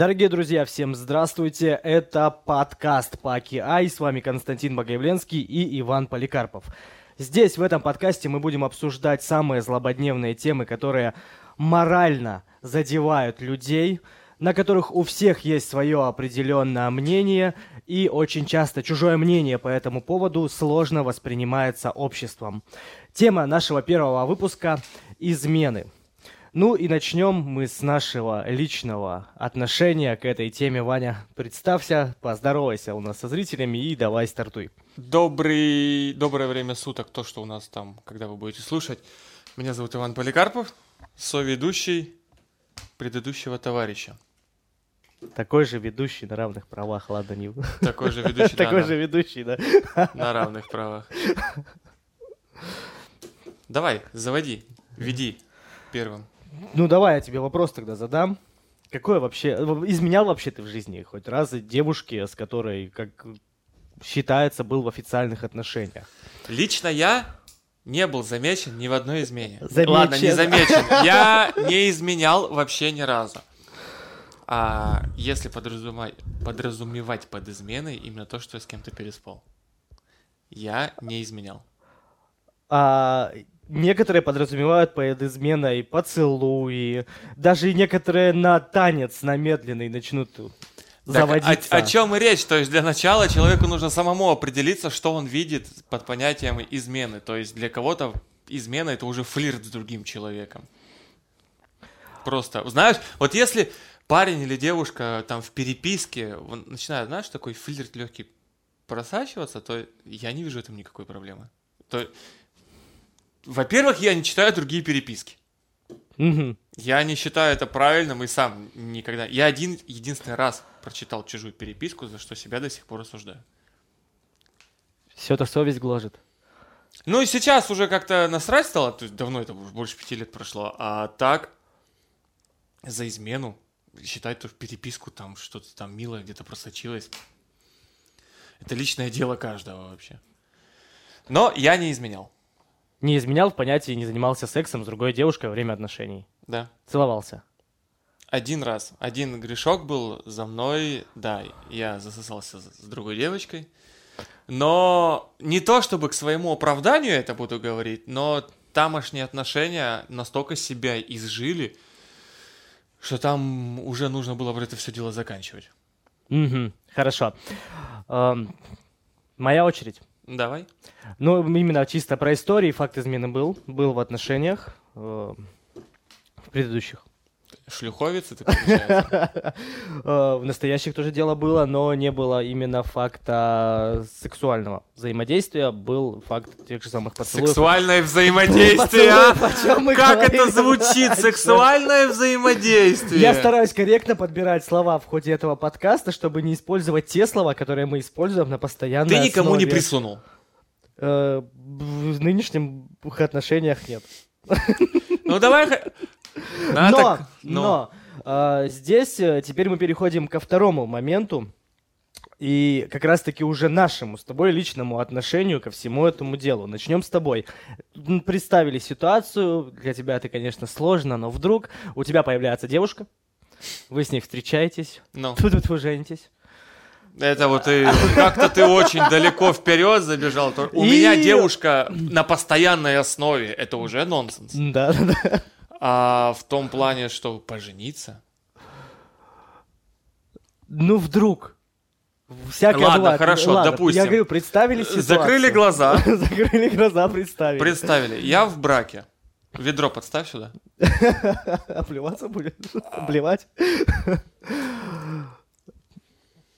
Дорогие друзья, всем здравствуйте. Это подкаст Паки Ай. С вами Константин Богоявленский и Иван Поликарпов. Здесь, в этом подкасте, мы будем обсуждать самые злободневные темы, которые морально задевают людей, на которых у всех есть свое определенное мнение, и очень часто чужое мнение по этому поводу сложно воспринимается обществом. Тема нашего первого выпуска – измены – ну и начнем мы с нашего личного отношения к этой теме. Ваня, представься, поздоровайся у нас со зрителями и давай стартуй. Добрый, доброе время суток, то, что у нас там, когда вы будете слушать. Меня зовут Иван Поликарпов, соведущий предыдущего товарища. Такой же ведущий на равных правах, ладно, не... Такой же ведущий, Такой же ведущий, да. На равных правах. Давай, заводи, веди первым. Ну, давай я тебе вопрос тогда задам. Какое вообще... Изменял вообще ты в жизни хоть раз девушки, с которой, как считается, был в официальных отношениях? Лично я не был замечен ни в одной измене. Замечен. Ладно, не замечен. Я не изменял вообще ни разу. А если подразумевать, подразумевать под изменой именно то, что я с кем-то переспал. Я не изменял. А, некоторые подразумевают под изменой поцелуи, даже некоторые на танец, на медленный начнут заводиться. Так, о, о чем и речь? То есть для начала человеку нужно самому определиться, что он видит под понятием измены. То есть для кого-то измена это уже флирт с другим человеком. Просто, знаешь, вот если парень или девушка там в переписке начинает, знаешь, такой флирт легкий просачиваться, то я не вижу в этом никакой проблемы. То во-первых, я не читаю другие переписки. Угу. Я не считаю это правильным и сам никогда. Я один единственный раз прочитал чужую переписку, за что себя до сих пор осуждаю. Все это совесть гложет. Ну и сейчас уже как-то насрать стало, то есть давно это больше пяти лет прошло, а так за измену считать то в переписку там что-то там милое где-то просочилось. Это личное дело каждого вообще. Но я не изменял. Не изменял в понятии, не занимался сексом с другой девушкой во время отношений. Да. Целовался. Один раз. Один грешок был за мной. Да, я засосался с другой девочкой. Но не то, чтобы к своему оправданию это буду говорить, но тамошние отношения настолько себя изжили, что там уже нужно было бы это все дело заканчивать. Угу, хорошо. Эм, моя очередь. Давай. Ну, именно чисто про истории. Факт измены был. Был в отношениях э, в предыдущих. Шлюховицы, ты э, В настоящих тоже дело было, но не было именно факта сексуального взаимодействия, был факт тех же самых поцелуев. Сексуальное взаимодействие, а? Как это звучит, сексуальное взаимодействие? Я стараюсь корректно подбирать слова в ходе этого подкаста, чтобы не использовать те слова, которые мы используем на постоянной Ты никому не присунул? Э, в нынешних отношениях нет. Ну давай но, так, но, но э, здесь э, теперь мы переходим ко второму моменту. И как раз-таки уже нашему с тобой личному отношению ко всему этому делу. Начнем с тобой. Представили ситуацию, для тебя это, конечно, сложно, но вдруг у тебя появляется девушка, вы с ней встречаетесь, no. тут вот вы женитесь. Это вот и как-то ты очень далеко вперед забежал. У и... меня девушка на постоянной основе. Это уже нонсенс. Да, да, да. А в том плане, что пожениться? Ну, вдруг. Всякое Ладно, бывает. хорошо, Ладно, допустим. Я говорю, представили ситуацию. Закрыли глаза. Закрыли глаза, представили. Представили. Я в браке. Ведро подставь сюда. Оплеваться будет? Обливать?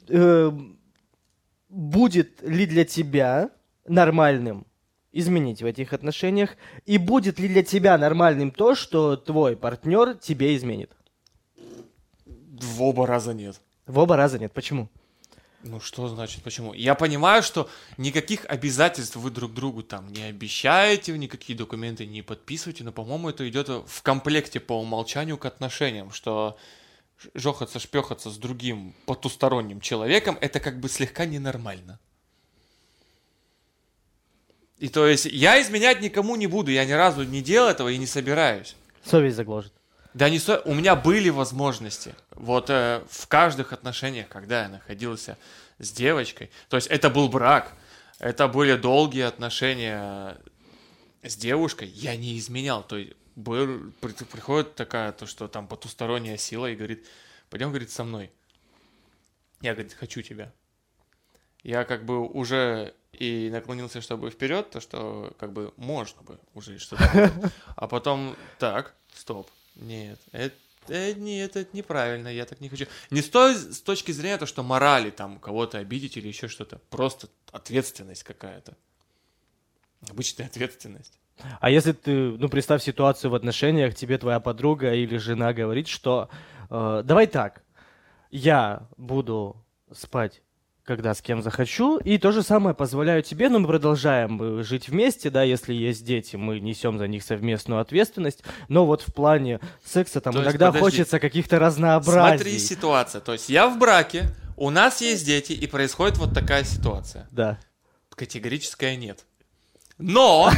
Эм, будет ли для тебя нормальным изменить в этих отношениях? И будет ли для тебя нормальным то, что твой партнер тебе изменит? В оба раза нет. В оба раза нет. Почему? Ну что значит почему? Я понимаю, что никаких обязательств вы друг другу там не обещаете, никакие документы не подписываете, но, по-моему, это идет в комплекте по умолчанию к отношениям, что жохаться, шпехаться с другим потусторонним человеком, это как бы слегка ненормально. И то есть я изменять никому не буду, я ни разу не делал этого и не собираюсь. Совесть загложит. Да не сто... У меня были возможности. Вот э, в каждых отношениях, когда я находился с девочкой, то есть это был брак, это были долгие отношения с девушкой, я не изменял. То есть был, при- приходит такая, то, что там потусторонняя сила и говорит, пойдем, говорит, со мной. Я, говорит, хочу тебя. Я как бы уже и наклонился, чтобы вперед, то что как бы можно бы уже что-то. А потом, так, стоп, нет, это, э, нет, это неправильно, я так не хочу. Не с той с точки зрения то, что морали там кого-то обидеть или еще что-то, просто ответственность какая-то. Обычная ответственность. А если ты, ну, представь ситуацию в отношениях, тебе твоя подруга или жена говорит, что э, давай так, я буду спать, когда с кем захочу, и то же самое позволяю тебе, но мы продолжаем э, жить вместе, да, если есть дети, мы несем за них совместную ответственность, но вот в плане секса там То есть, иногда подожди. хочется каких-то разнообразий. Смотри ситуация, то есть я в браке, у нас есть дети, и происходит вот такая ситуация. Да. Категорическое нет. Но,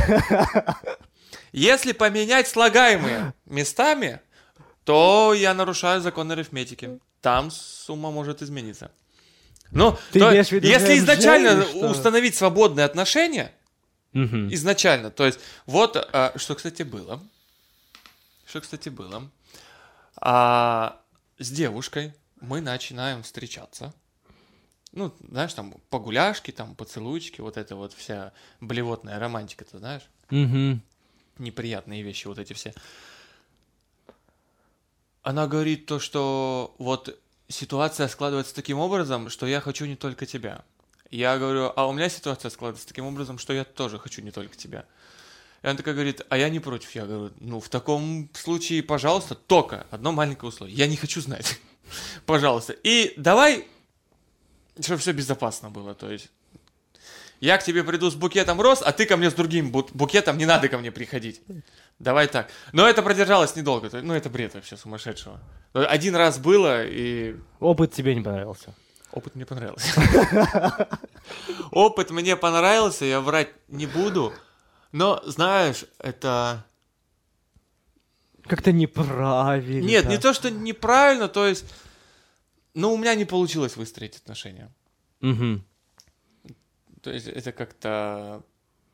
если поменять слагаемые местами, то я нарушаю закон арифметики. Там сумма может измениться. Ну, Ты то- имеешь в виду если изначально или что? установить свободные отношения, Мгм. изначально, то есть вот, а, что, кстати, было, что, кстати, было, А, с девушкой мы начинаем встречаться, ну, знаешь, там, погуляшки, там, поцелуйчики, вот это вот вся блевотная романтика, ты знаешь, Мгм. неприятные вещи вот эти все. Она говорит то, что вот ситуация складывается таким образом, что я хочу не только тебя. Я говорю, а у меня ситуация складывается таким образом, что я тоже хочу не только тебя. И она такая говорит, а я не против. Я говорю, ну, в таком случае, пожалуйста, только одно маленькое условие. Я не хочу знать. Пожалуйста. И давай, чтобы все безопасно было. То есть, я к тебе приду с букетом роз, а ты ко мне с другим бу- букетом, не надо ко мне приходить. Давай так. Но это продержалось недолго. Ну, это бред вообще сумасшедшего. Один раз было, и Опыт тебе не понравился. Опыт мне понравился. Опыт мне понравился, я врать не буду. Но, знаешь, это... Как-то неправильно. Нет, не то, что неправильно, то есть... Ну, у меня не получилось выстроить отношения. Мгм. То есть это как-то...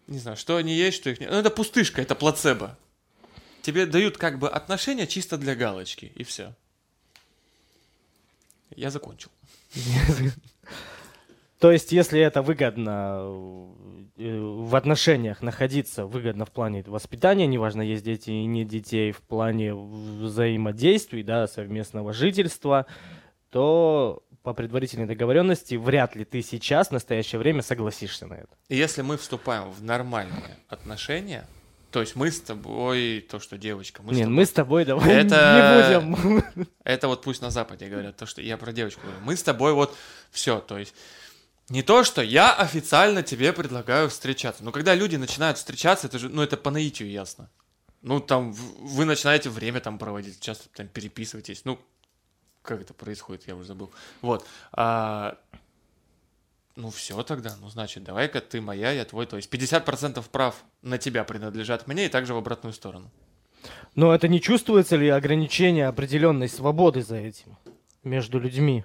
Не знаю, что они есть, что их нет. Ну, это пустышка, это плацебо. Тебе дают как бы отношения чисто для галочки, и все. Я закончил. То есть, если это выгодно э, в отношениях находиться, выгодно в плане воспитания, неважно, есть дети и нет детей, в плане взаимодействий, да, совместного жительства, то по предварительной договоренности вряд ли ты сейчас, в настоящее время, согласишься на это. Если мы вступаем в нормальные отношения, то есть мы с тобой, то, что девочка, мы с Нет, тобой- мы с тобой давай Это- не будем. Это вот пусть на Западе говорят, то, что я про девочку говорю. Мы с тобой вот все, то есть не то, что я официально тебе предлагаю встречаться. Но когда люди начинают встречаться, это же, ну, это по наитию ясно. Ну, там, вы начинаете время там проводить, часто там переписываетесь. Ну, как это происходит, я уже забыл. Вот. А, ну, все тогда. Ну, значит, давай-ка ты моя, я твой. То есть 50% прав на тебя принадлежат мне и также в обратную сторону. Но это не чувствуется ли ограничение определенной свободы за этим между людьми?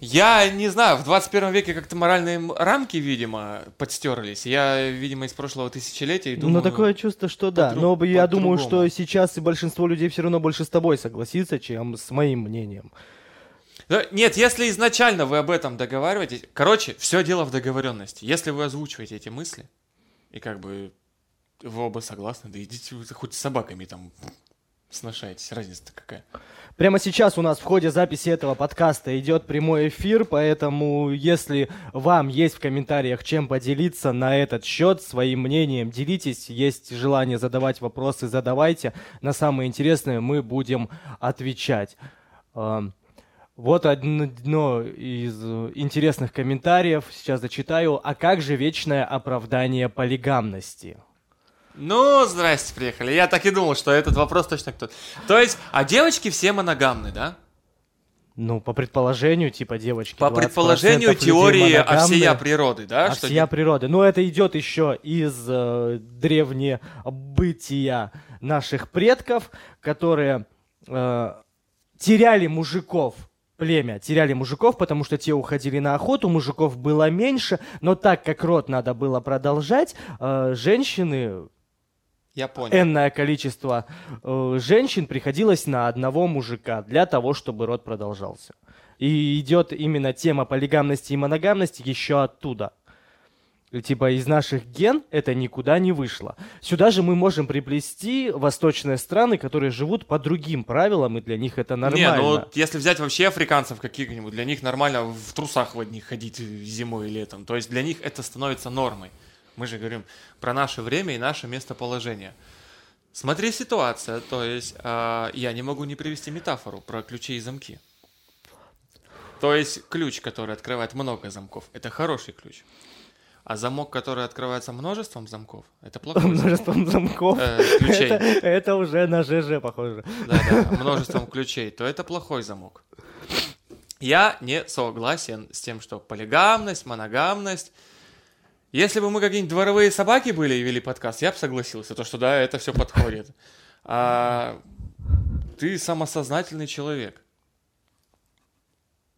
Я не знаю, в 21 веке как-то моральные рамки, видимо, подстерлись. Я, видимо, из прошлого тысячелетия и думаю... ну, такое чувство, что да. Но я думаю, что сейчас и большинство людей все равно больше с тобой согласится, чем с моим мнением. Нет, если изначально вы об этом договариваетесь... Короче, все дело в договоренности. Если вы озвучиваете эти мысли, и как бы вы оба согласны, да идите вы хоть с собаками там сношаетесь. Разница-то какая. Прямо сейчас у нас в ходе записи этого подкаста идет прямой эфир, поэтому если вам есть в комментариях чем поделиться на этот счет, своим мнением делитесь, есть желание задавать вопросы, задавайте. На самые интересные мы будем отвечать. Вот одно из интересных комментариев, сейчас зачитаю. А как же вечное оправдание полигамности? Ну, здрасте, приехали. Я так и думал, что этот вопрос точно кто-то. То есть, а девочки все моногамны, да? Ну, по предположению, типа девочки. По 20% предположению теории моногамные. всея природы, да? что Всея природы. Но это идет еще из э, древнебытия наших предков, которые э, теряли мужиков племя теряли мужиков, потому что те уходили на охоту, мужиков было меньше, но так как род надо было продолжать, э, женщины, Я понял. энное количество э, женщин приходилось на одного мужика для того, чтобы род продолжался. И идет именно тема полигамности и моногамности еще оттуда. Типа из наших ген это никуда не вышло. Сюда же мы можем приплести восточные страны, которые живут по другим правилам, и для них это нормально. Не, ну вот если взять вообще африканцев каких-нибудь, для них нормально в трусах в одних ходить зимой и летом. То есть для них это становится нормой. Мы же говорим про наше время и наше местоположение. Смотри ситуация, то есть а, я не могу не привести метафору про ключи и замки. То есть ключ, который открывает много замков, это хороший ключ. А замок, который открывается множеством замков, это замок. множеством замков. Э, ключей. Это, это уже на ЖЖ похоже. да, да, множеством ключей, то это плохой замок. Я не согласен с тем, что полигамность, моногамность. Если бы мы какие-нибудь дворовые собаки были и вели подкаст, я бы согласился, то что да, это все подходит. А ты самосознательный человек.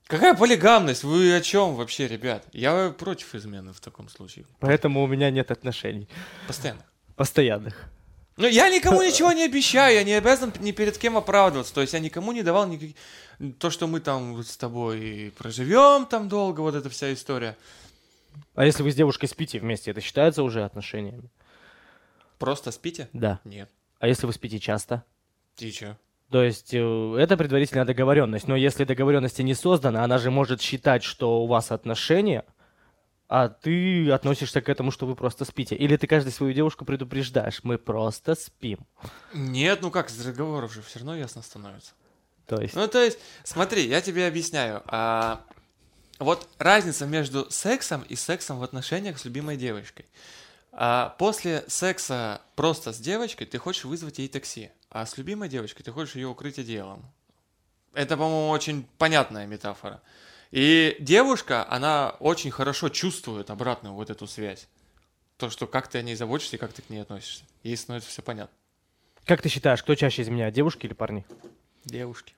Какая полигамность? Вы о чем вообще, ребят? Я против измены в таком случае. Поэтому у меня нет отношений Постоянно. постоянных. Ну, я никому ничего не обещаю, я не обязан ни перед кем оправдываться. То есть я никому не давал никаких... То, что мы там вот с тобой проживем там долго, вот эта вся история. А если вы с девушкой спите вместе, это считается уже отношениями? Просто спите? Да. Нет. А если вы спите часто? И чё? То есть э, это предварительная договоренность, но если договоренности не создана, она же может считать, что у вас отношения, а ты относишься к этому, что вы просто спите. Или ты каждую свою девушку предупреждаешь, мы просто спим. Нет, ну как, с разговоров же все равно ясно становится. То есть, Ну, то есть, смотри, я тебе объясняю. А, вот разница между сексом и сексом в отношениях с любимой девочкой. А, после секса просто с девочкой ты хочешь вызвать ей такси, а с любимой девочкой ты хочешь ее укрыть одеялом. Это, по-моему, очень понятная метафора. И девушка, она очень хорошо чувствует обратную вот эту связь. То, что как ты о ней заботишься и как ты к ней относишься. Ей становится все понятно. как ты считаешь, кто чаще изменяет, девушки или парни? Девушки.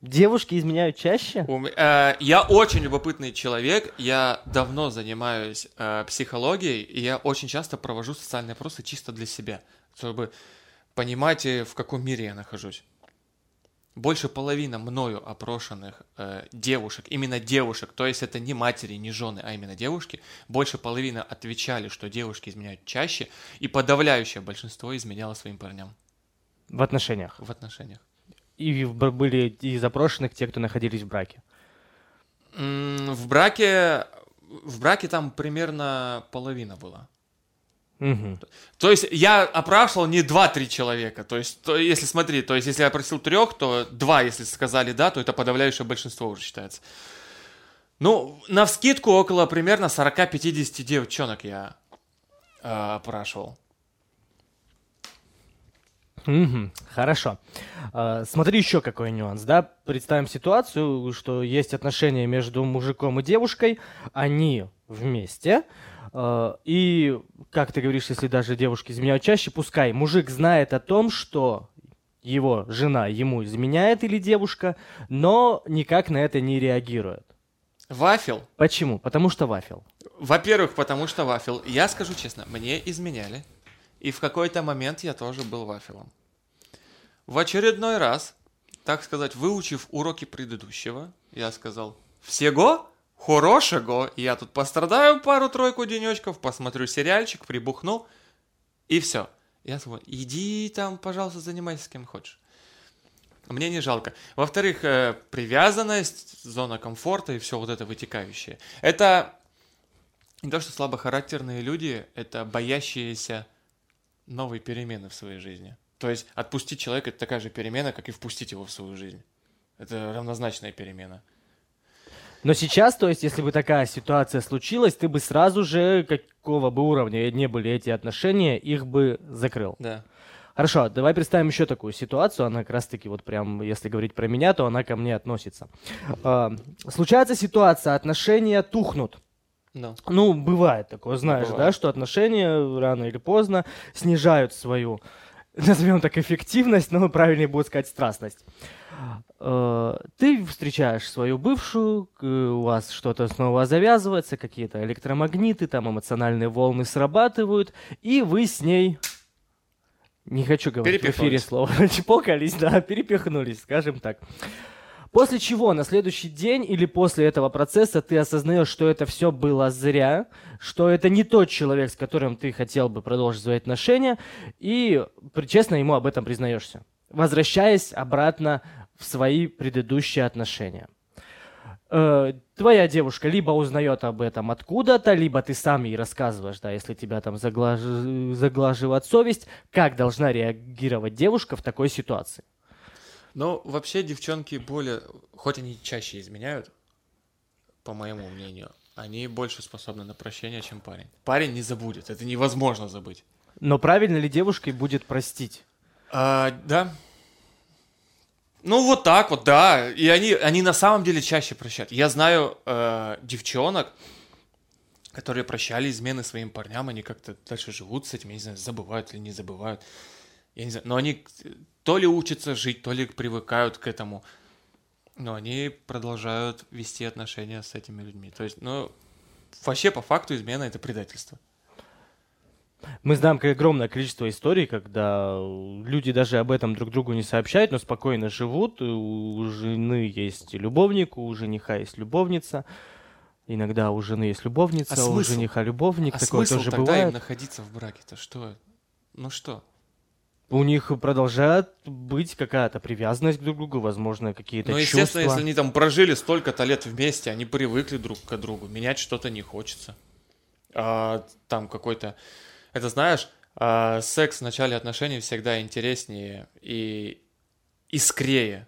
Девушки изменяют чаще? У э, я очень любопытный человек, я давно занимаюсь э, психологией, и я очень часто провожу социальные опросы чисто для себя, чтобы понимать, э, в каком мире я нахожусь. Больше половины мною опрошенных э, девушек, именно девушек, то есть это не матери, не жены, а именно девушки, больше половины отвечали, что девушки изменяют чаще, и подавляющее большинство изменяло своим парням В отношениях. в отношениях. И были и запрошенных те, кто находились в браке. М, В браке, в браке там примерно половина была. Мгм. То есть я опрашивал не 2-3 человека. То есть, то, если смотри, то есть если я просил трех, то два, если сказали да, то это подавляющее большинство уже считается. Ну, на вскидку около примерно 40-50 девчонок я э, опрашивал. Мгм, Хорошо. А, Смотри еще какой нюанс, да? Представим ситуацию, что есть отношения между мужиком и девушкой, они вместе, и, как ты говоришь, если даже девушки изменяют чаще, пускай мужик знает о том, что его жена ему изменяет или девушка, но никак на это не реагирует. Вафел. Почему? Потому что вафел. Во-первых, потому что вафел. Я скажу честно, мне изменяли. И в какой-то момент я тоже был вафелом. В очередной раз, так сказать, выучив уроки предыдущего, я сказал, всего хорошего, я тут пострадаю пару-тройку денечков, посмотрю сериальчик, прибухну, и все. Я сказал, иди там, пожалуйста, занимайся с кем хочешь. Мне не жалко. Во-вторых, э, привязанность, зона комфорта и все вот это вытекающее. Это не то, что слабохарактерные люди, это боящиеся новой перемены в своей жизни. То есть отпустить человека это такая же перемена, как и впустить его в свою жизнь. Это равнозначная перемена. Но сейчас, то есть, если бы такая ситуация случилась, ты бы сразу же, какого бы уровня не были эти отношения, их бы закрыл. Да. Хорошо, давай представим еще такую ситуацию. Она как раз-таки вот прям, если говорить про меня, то она ко мне относится. Э, случается ситуация, отношения тухнут. Ну. Ну, бывает такое, знаешь, Бывает. да, что отношения рано или поздно снижают свою, назовем так, эффективность, но правильнее будет сказать страстность. Э, Ты встречаешь свою бывшую, у вас что-то снова завязывается, какие-то электромагниты, там эмоциональные волны срабатывают, и вы с ней, не хочу говорить в эфире слово, чпокались, да, перепихнулись, скажем так. После чего на следующий день или после этого процесса ты осознаешь, что это все было зря, что это не тот человек, с которым ты хотел бы продолжить свои отношения, и честно ему об этом признаешься, возвращаясь обратно в свои предыдущие отношения. Э, Твоя девушка либо узнает об этом откуда-то, либо ты сам ей рассказываешь, да, если тебя там заглаж- заглаживает совесть, как должна реагировать девушка в такой ситуации. Ну, вообще девчонки более, хоть они чаще изменяют, по моему мнению, они больше способны на прощение, чем парень. Парень не забудет, это невозможно забыть. Но правильно ли девушке будет простить? А, да. Ну, вот так вот, да. И они, они на самом деле чаще прощают. Я знаю э, девчонок, которые прощали измены своим парням, они как-то дальше живут с этим, я не знаю, забывают или не забывают. Я не знаю, но они то ли учатся жить, то ли привыкают к этому. Но они продолжают вести отношения с этими людьми. То есть, ну, вообще по факту измена это предательство. Мы знаем огромное количество историй, когда люди даже об этом друг другу не сообщают, но спокойно живут. У жены есть любовник, у жениха есть любовница. Иногда у жены есть любовница, А у смысл? жениха любовник. а Такое смысл тоже тогда бывает. им находиться в браке-то? Что? Ну что? У них продолжает быть какая-то привязанность друг к другу, возможно, какие-то Ну, чувства. естественно, если они там прожили столько-то лет вместе, они привыкли друг к другу, менять что-то не хочется. А, там какой-то... Это знаешь, а, секс в начале отношений всегда интереснее и искрее,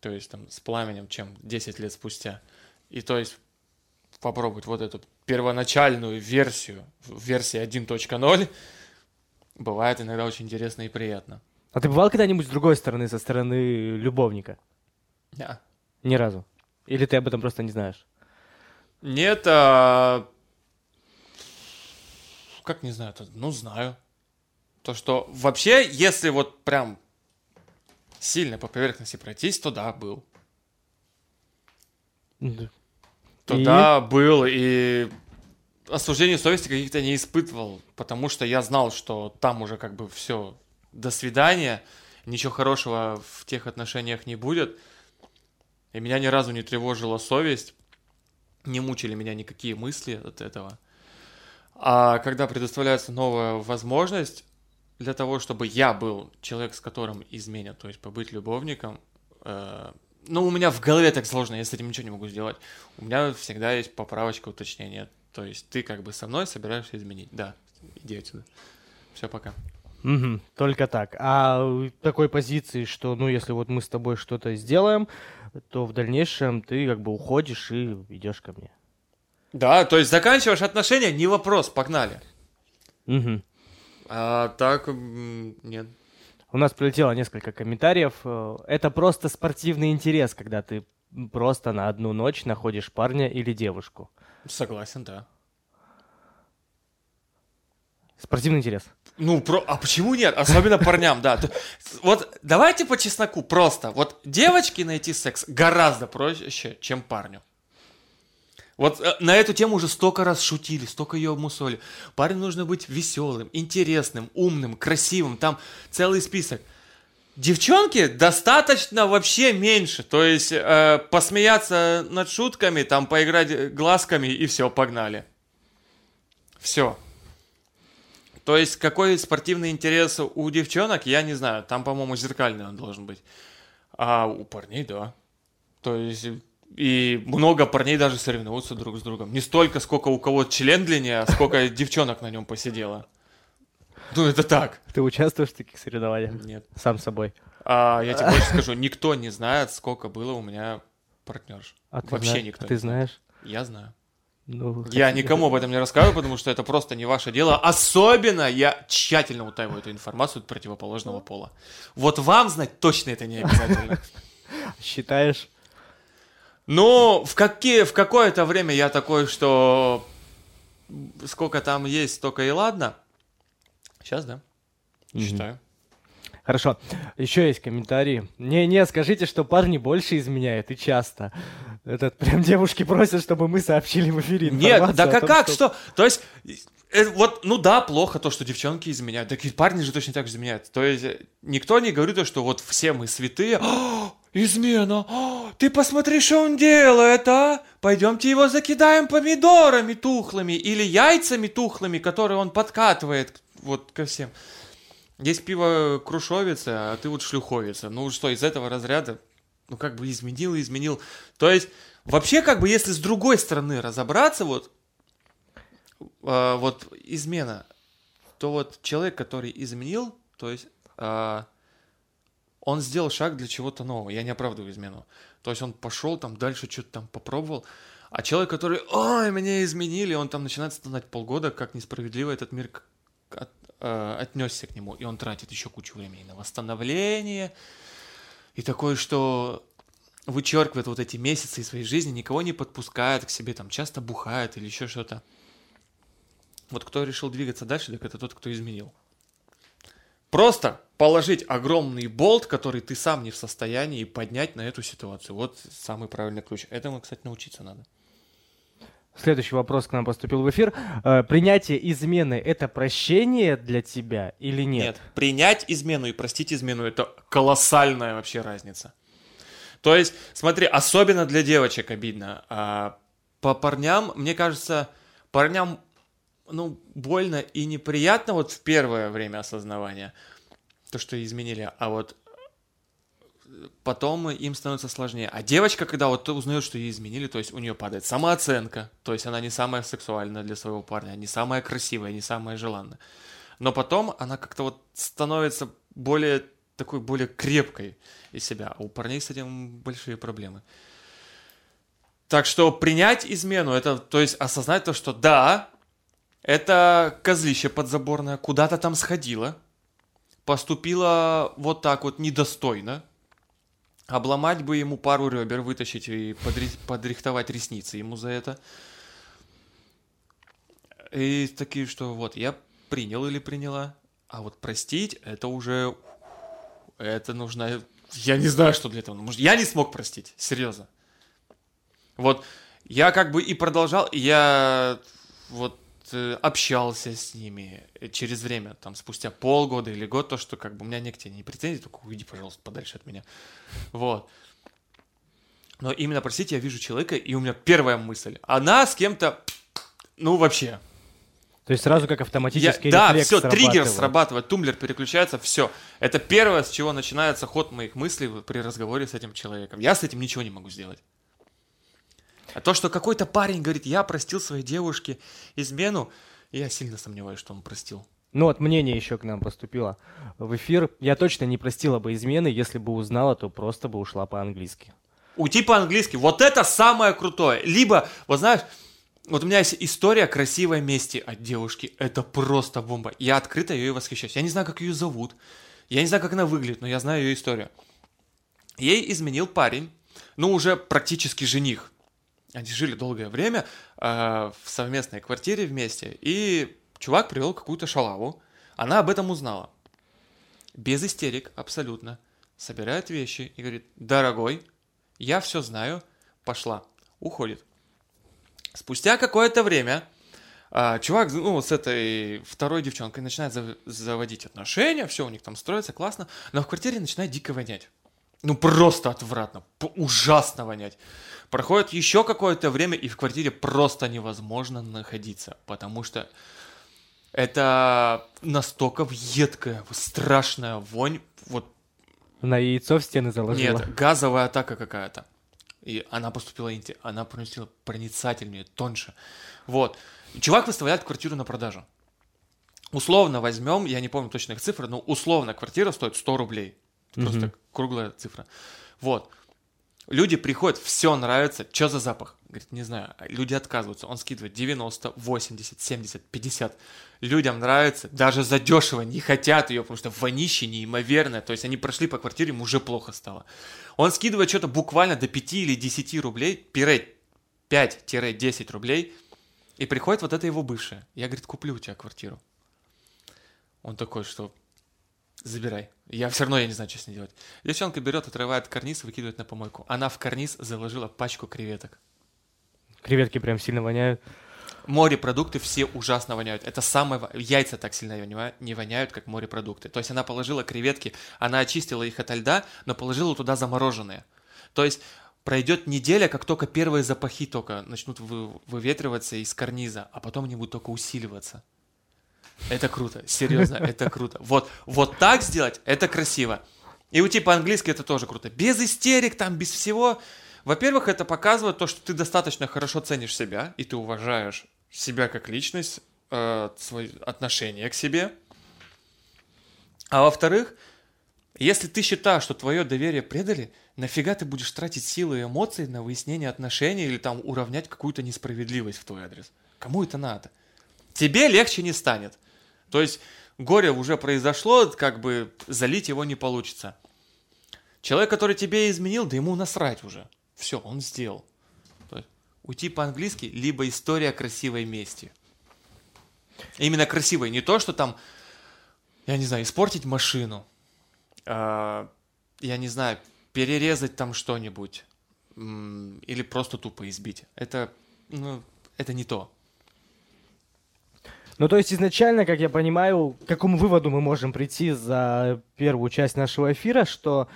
то есть там с пламенем, чем 10 лет спустя. И то есть попробовать вот эту первоначальную версию, версии 1.0, бывает иногда очень интересно и приятно. А ты бывал когда-нибудь с другой стороны, со стороны любовника? Yeah. Ни разу. Или ты об этом просто не знаешь? Нет, а... как не знаю, это, ну знаю. То, что вообще, если вот прям сильно по поверхности пройтись, то да, был. Да. То И? да, был, и осуждения совести каких-то не испытывал, потому что я знал, что там уже как бы все, до свидания, ничего хорошего в тех отношениях не будет. И меня ни разу не тревожила совесть, не мучили меня никакие мысли от этого. А когда предоставляется новая возможность для того, чтобы я был человек, с которым изменят, то есть побыть любовником, э, ну, у меня в голове так сложно, я с этим ничего не могу сделать. У меня всегда есть поправочка, уточнение. То есть ты как бы со мной собираешься изменить. Да, иди отсюда. Все, пока. Мгм, только так. А такой позиции, что, ну, если вот мы с тобой что-то сделаем, то в дальнейшем ты как бы уходишь и идешь ко мне. Да, то есть заканчиваешь отношения, не вопрос, погнали. Мгм. А так, нет. У нас прилетело несколько комментариев. Э, Это просто спортивный интерес, когда ты просто на одну ночь находишь парня или девушку. Согласен, да. Спортивный интерес. Ну, про... а почему нет? Особенно парням, да. Вот давайте по чесноку просто. Вот девочке найти секс гораздо проще, чем парню. Вот э, на эту тему уже столько раз шутили, столько ее обмусоли. Парню нужно быть веселым, интересным, умным, красивым. Там целый список. Девчонке достаточно вообще меньше. То есть э, посмеяться над шутками, там поиграть глазками и все, погнали. Все. То есть какой спортивный интерес у девчонок, я не знаю. Там, по-моему, зеркальный он должен быть. А у парней, да. То есть и много парней даже соревнуются друг с другом. Не столько, сколько у кого член длиннее, а сколько девчонок на нем посидело. Ну, это так. Ты участвуешь в таких соревнованиях? Нет. Сам собой. А я тебе больше скажу, никто не знает, сколько было у меня партнерш. А ты Вообще зна- никто а ты знаешь? Я знаю. Ну, Я никому об этом не рассказываю, потому что это просто не ваше дело. Особенно я тщательно утаиваю эту информацию от противоположного пола. Вот вам знать точно это не обязательно. Считаешь? Ну, в, какие, в какое-то время я такой, что сколько там есть, столько и ладно. Сейчас, да? Мгм. Считаю. Хорошо. Еще есть комментарии. Не-не, скажите, что парни больше изменяют и часто. Этот прям девушки просят, чтобы мы сообщили в эфире Нет, да как, том, как, что? То есть, э, вот, ну да, плохо то, что девчонки изменяют. Так и парни же точно так же изменяют. То есть, э, никто не говорит, то, что вот все мы святые. «О, измена! О, ты посмотри, что он делает, а? Пойдемте его закидаем помидорами тухлыми или яйцами тухлыми, которые он подкатывает вот ко всем. Есть пиво крушовица, а ты вот шлюховица. Ну что, из этого разряда, ну как бы изменил и изменил. То есть, вообще, как бы, если с другой стороны разобраться, вот, а, вот измена, то вот человек, который изменил, то есть, а, он сделал шаг для чего-то нового. Я не оправдываю измену. То есть он пошел там дальше, что-то там попробовал. А человек, который, ой, меня изменили, он там начинает стонать полгода, как несправедливо этот мир от- э, отнесся к нему. И он тратит еще кучу времени на восстановление. И такое, что вычеркивает вот эти месяцы из своей жизни, никого не подпускает к себе, там часто бухает или еще что-то. Вот кто решил двигаться дальше, так это тот, кто изменил. Просто положить огромный болт, который ты сам не в состоянии поднять на эту ситуацию. Вот самый правильный ключ. Этому, кстати, научиться надо. Следующий вопрос к нам поступил в эфир. Э, принятие измены — это прощение для тебя или нет? Принять измену и простить измену это колоссальная вообще разница. То есть, смотри, особенно для девочек обидно. А, по парням, мне кажется, парням ну, больно и неприятно вот в первое время осознавания, то, что изменили, а вот потом им становится сложнее. А девочка, когда вот узнает, что ей изменили, то есть у нее падает самооценка, то есть она не самая сексуальная для своего парня, не самая красивая, не самая желанная. Но потом она как-то вот становится более такой, более крепкой из себя. А у парней с этим большие проблемы. Так что принять измену, это, то есть осознать то, что да, это козлище подзаборное куда-то там сходило, поступила вот так вот недостойно, обломать бы ему пару ребер, вытащить и подри- подрихтовать ресницы ему за это. И такие, что вот, я принял или приняла, а вот простить, это уже, это нужно, я не знаю, что для этого, нужно. я не смог простить, серьезно. Вот, я как бы и продолжал, я вот общался с ними э, через время, там, спустя полгода или год, то, что как бы у меня не к тебе не претензии, только уйди, пожалуйста, подальше от меня. Вот. Но именно простите, я вижу человека, и у меня первая мысль. Она с кем-то, ну, вообще. То есть сразу как Я- автоматический да, все, триггер срабатывает, тумблер переключается, все. Это первое, с чего начинается ход моих мыслей при разговоре с этим человеком. Я с этим ничего не могу сделать. А то, что какой-то парень говорит, я простил своей девушке измену, я сильно сомневаюсь, что он простил. Ну вот мнение еще к нам поступило в эфир. Я точно не простила бы измены, если бы узнала, то просто бы ушла по-английски. Уйти по-английски. Вот это самое крутое. Либо, вот знаешь, вот у меня есть история красивой мести от девушки. Это просто бомба. Я открыто ее восхищаюсь. Я не знаю, как ее зовут. Я не знаю, как она выглядит, но я знаю ее историю. Ей изменил парень, ну, уже практически жених. Они жили долгое время э, в совместной квартире вместе, и чувак привел какую-то шалаву. Она об этом узнала. Без истерик, абсолютно. Собирает вещи и говорит, дорогой, я все знаю, пошла. Уходит. Спустя какое-то время а, чувак, ну, с этой второй девчонкой начинает зав- заводить отношения, все у них там строится, классно, но в квартире начинает дико вонять. Ну, просто отвратно, ужасно вонять. Проходит еще какое-то время, и в квартире просто невозможно находиться, потому что это настолько едкая, страшная вонь, вот На яйцо в стены заложила. нет, газовая атака какая-то. И она поступила, она проносила проницательнее, тоньше. Вот. Чувак выставляет квартиру на продажу. Условно возьмем, я не помню точных цифр, но условно квартира стоит 100 рублей. Просто круглая цифра. Вот. Люди приходят, все нравится, что за запах? Говорит, не знаю. Люди отказываются. Он скидывает 90, 80, 70, 50. Людям нравится, даже задешево, не хотят ее, потому что вонище неимоверное. То есть они прошли по квартире, им уже плохо стало. Он скидывает что-то буквально до 5 или 10 рублей, пире 5-10 рублей, и приходит вот это его бывшая. Я, говорит, куплю у тебя квартиру. Он такой, что забирай. Я все равно я не знаю, что с ней делать. Девчонка берет, отрывает карниз, выкидывает на помойку. Она в карниз заложила пачку креветок. Креветки прям сильно воняют. Морепродукты все ужасно воняют. Это самое... Яйца так сильно не воняют, как морепродукты. То есть она положила креветки, она очистила их от льда, но положила туда замороженные. То есть пройдет неделя, как только первые запахи только начнут вы, выветриваться из карниза, а потом они будут только усиливаться. Это круто, серьезно, это круто. Вот, вот так сделать, это красиво. И уйти по-английски это тоже круто. Без истерик, там, без всего. Во-первых, это показывает то, что ты достаточно хорошо ценишь себя, и ты уважаешь себя как личность, э, свои отношения к себе. А во-вторых, если ты считаешь, что твое доверие предали, нафига ты будешь тратить силы и эмоции на выяснение отношений или там уравнять какую-то несправедливость в твой адрес? Кому это надо? Тебе легче не станет. То есть горе уже произошло, как бы залить его не получится. Человек, который тебе изменил, да ему насрать уже. Все, он сделал. То есть, уйти по-английски, либо история красивой мести. Именно красивой, не то, что там, я не знаю, испортить машину, э, я не знаю, перерезать там что-нибудь, или просто тупо избить. Это, ну, это не то. Ну, то есть изначально, как я понимаю, к какому выводу мы можем прийти за первую часть нашего эфира, что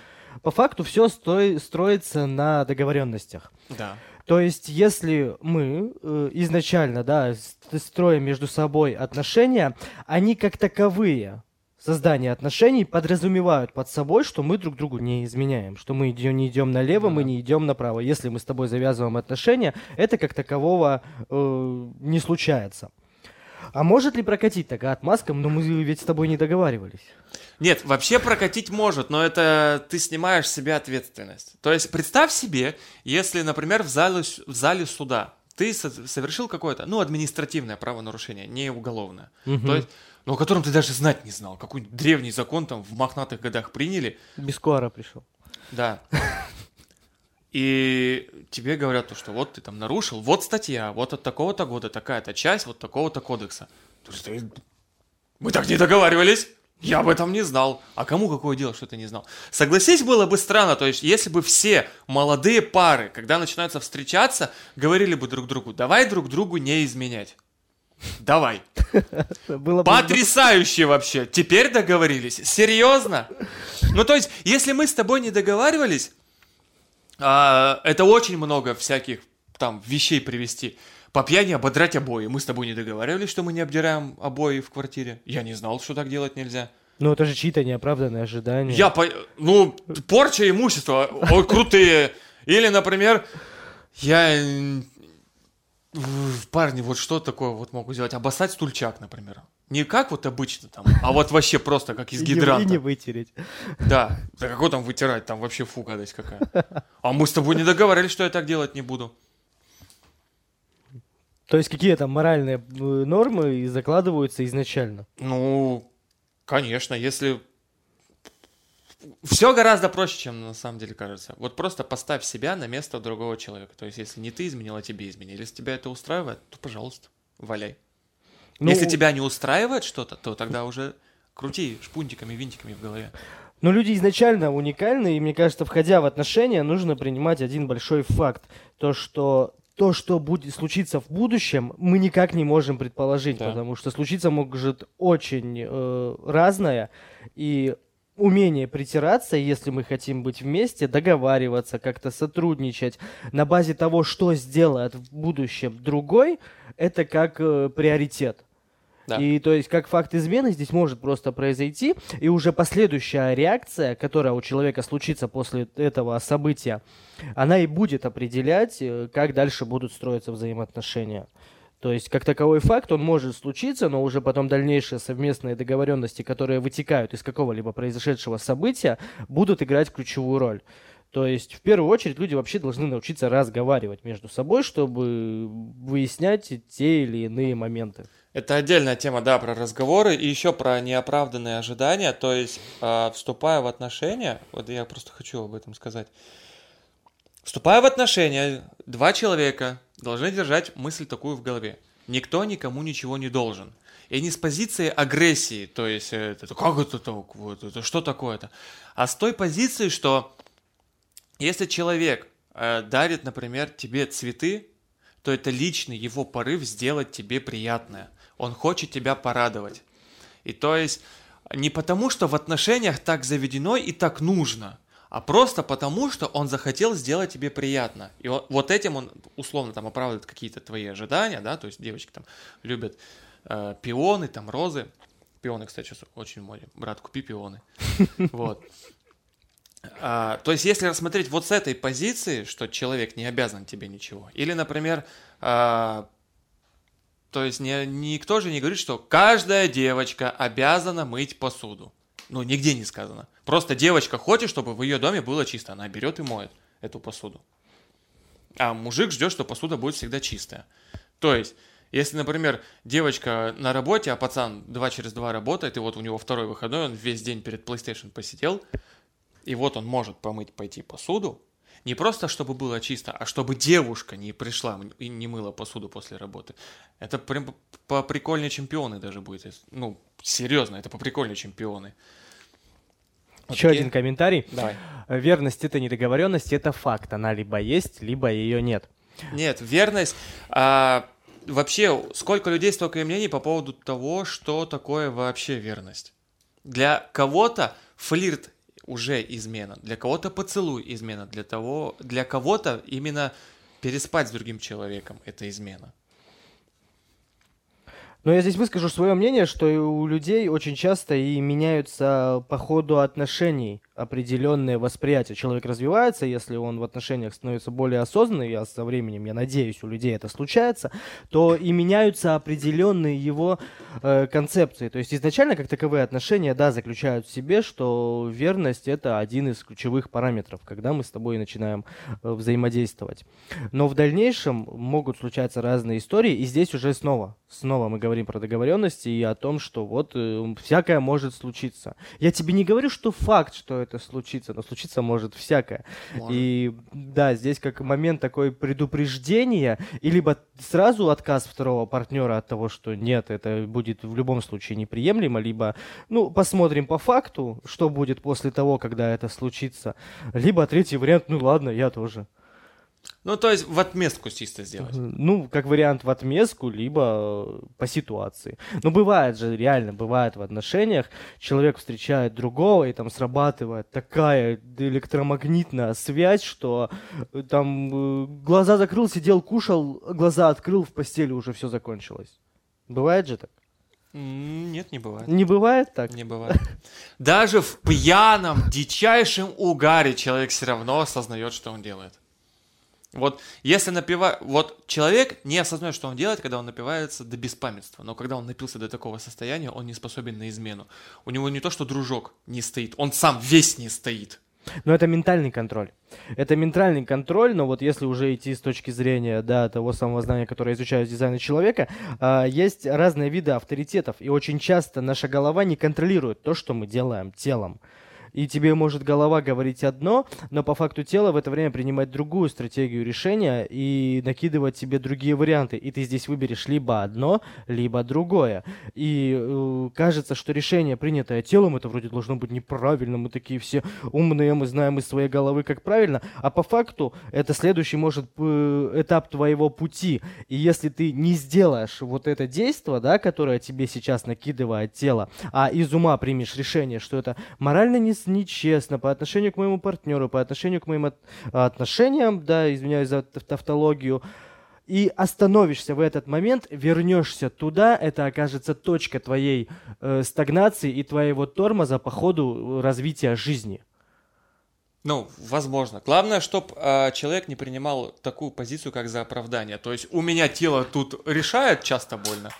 по факту все сто... строится на договоренностях. Да. То есть, если мы э, изначально, да, строим между собой отношения, они как таковые создание отношений подразумевают под собой, что мы друг другу не изменяем, что мы идем, не идем налево, да. мы не идем направо. Если мы с тобой завязываем отношения, это как такового э, не случается. А может ли прокатить такая отмазка? Но мы ведь с тобой не договаривались. Нет, вообще прокатить может, но это ты снимаешь с себя ответственность. То есть представь себе, если, например, в зале, в зале суда ты совершил какое-то, ну, административное правонарушение, не уголовное. Угу. То есть, ну, о котором ты даже знать не знал. Какой-нибудь древний закон там в мохнатых годах приняли. Без куара пришел. Да. И тебе говорят то, что вот ты там нарушил, вот статья, вот от такого-то года такая-то часть, вот такого-то кодекса. Мы так не договаривались. Я об этом не знал. А кому какое дело, что ты не знал? Согласись, было бы странно, то есть, если бы все молодые пары, когда начинаются встречаться, говорили бы друг другу, давай друг другу не изменять. Давай. Было Потрясающе вообще. Теперь договорились. Серьезно? Ну, то есть, если мы с тобой не договаривались, а, это очень много всяких там вещей привести. По пьяни ободрать обои. Мы с тобой не договаривались, что мы не обдираем обои в квартире. Я не знал, что так делать нельзя. Ну, это же чьи-то неоправданные ожидания. Я по... Ну, порча имущества. Ой, крутые. Или, например, я... Парни, вот что такое вот могу сделать? Обоссать стульчак, например. Не как вот обычно там, а вот вообще просто как из гидранта. И не вытереть. Да. Да какой там вытирать? Там вообще фу, гадость какая. А мы с тобой не договорились, что я так делать не буду. То есть какие там моральные э, нормы закладываются изначально? Ну, конечно, если... Все гораздо проще, чем на самом деле кажется. Вот просто поставь себя на место другого человека. То есть, если не ты изменил, а тебе изменили. Если тебя это устраивает, то, пожалуйста, валяй. Ну... Если тебя не устраивает что-то, то тогда уже крути шпунтиками, винтиками в голове. Но люди изначально уникальны, и мне кажется, входя в отношения, нужно принимать один большой факт. То, что то, что будет случиться в будущем, мы никак не можем предположить, да. потому что случиться может очень э, разное, и умение притираться, если мы хотим быть вместе, договариваться, как-то сотрудничать на базе того, что сделает в будущем другой, это как э, приоритет. Да. И то есть как факт измены здесь может просто произойти, и уже последующая реакция, которая у человека случится после этого события, она и будет определять, э, как дальше будут строиться взаимоотношения. То есть, как таковой факт, он может случиться, но уже потом дальнейшие совместные договоренности, которые вытекают из какого-либо произошедшего события, будут играть ключевую роль. То есть, в первую очередь, люди вообще должны научиться разговаривать между собой, чтобы выяснять те или иные моменты. Это отдельная тема, да, про разговоры и еще про неоправданные ожидания. То есть, э, вступая в отношения, вот я просто хочу об этом сказать. Вступая в отношения, два человека должны держать мысль такую в голове. Никто никому ничего не должен. И не с позиции агрессии, то есть, это, как это так, вот, это что такое-то, а с той позиции, что если человек э, дарит, например, тебе цветы, то это личный его порыв сделать тебе приятное. Он хочет тебя порадовать. И то есть не потому, что в отношениях так заведено и так нужно, а просто потому, что он захотел сделать тебе приятно. И вот этим он условно там оправдывает какие-то твои ожидания, да, то есть девочки там любят э, пионы, там розы. Пионы, кстати, сейчас очень моде. Брат, купи пионы. Вот. А, то есть, если рассмотреть вот с этой позиции, что человек не обязан тебе ничего, или, например, а, то есть не, никто же не говорит, что каждая девочка обязана мыть посуду. Ну, нигде не сказано. Просто девочка хочет, чтобы в ее доме было чисто. Она берет и моет эту посуду. А мужик ждет, что посуда будет всегда чистая. То есть, если, например, девочка на работе, а пацан два через два работает, и вот у него второй выходной, он весь день перед PlayStation посидел, и вот он может помыть, пойти посуду, не просто чтобы было чисто, а чтобы девушка не пришла и не мыла посуду после работы. Это прям по прикольнее чемпионы даже будет. Ну, серьезно, это по прикольнее чемпионы. Вот Еще такие... один комментарий. Давай. Верность это недоговоренность, это факт. Она либо есть, либо ее нет. Нет, верность. А, вообще, сколько людей, столько и мнений по поводу того, что такое вообще верность. Для кого-то флирт уже измена, для кого-то поцелуй измена, для того, для кого-то именно переспать с другим человеком это измена. Но я здесь выскажу свое мнение, что у людей очень часто и меняются по ходу отношений определенное восприятие. Человек развивается, если он в отношениях становится более осознанным, я со временем, я надеюсь, у людей это случается, то и меняются определенные его э, концепции. То есть изначально, как таковые отношения, да, заключают в себе, что верность это один из ключевых параметров, когда мы с тобой начинаем э, взаимодействовать. Но в дальнейшем могут случаться разные истории, и здесь уже снова, снова мы говорим про договоренности и о том, что вот э, всякое может случиться. Я тебе не говорю, что факт, что это случится, но случиться может всякое. Может. И да, здесь как момент такой предупреждения, и либо сразу отказ второго партнера от того, что нет, это будет в любом случае неприемлемо, либо, ну, посмотрим по факту, что будет после того, когда это случится, либо третий вариант, ну ладно, я тоже. Ну, то есть в отместку чисто сделать. Ну, как вариант в отместку, либо по ситуации. Но бывает же, реально бывает в отношениях, человек встречает другого, и там срабатывает такая электромагнитная связь, что э, там э, глаза закрыл, сидел, кушал, глаза открыл, в постели уже все закончилось. Бывает же так? Нет, не бывает. Не бывает так? Не бывает. Даже в пьяном, дичайшем угаре человек все равно осознает, что он делает. Вот если напивает, вот человек не осознает, что он делает, когда он напивается до беспамятства, но когда он напился до такого состояния, он не способен на измену. У него не то, что дружок не стоит, он сам весь не стоит. Но это ментальный контроль. Это ментальный контроль, но вот если уже идти с точки зрения да, того самого знания, которое изучает дизайн человека, э, есть разные виды авторитетов, и очень часто наша голова не контролирует то, что мы делаем телом и тебе может голова говорить одно, но по факту тело в это время принимать другую стратегию решения и накидывать тебе другие варианты. И ты здесь выберешь либо одно, либо другое. И э, кажется, что решение, принятое телом, это вроде должно быть неправильно. Мы такие все умные, мы знаем из своей головы, как правильно. А по факту это следующий может э, этап твоего пути. И если ты не сделаешь вот это действие, да, которое тебе сейчас накидывает тело, а из ума примешь решение, что это морально не нечестно по отношению к моему партнеру, по отношению к моим от, отношениям, да, извиняюсь за тавтологию, и остановишься в этот момент, вернешься туда, это окажется точка твоей э, стагнации и твоего тормоза по ходу развития жизни. Ну, возможно. Главное, чтобы э, человек не принимал такую позицию, как за оправдание. То есть у меня тело тут решает часто больно,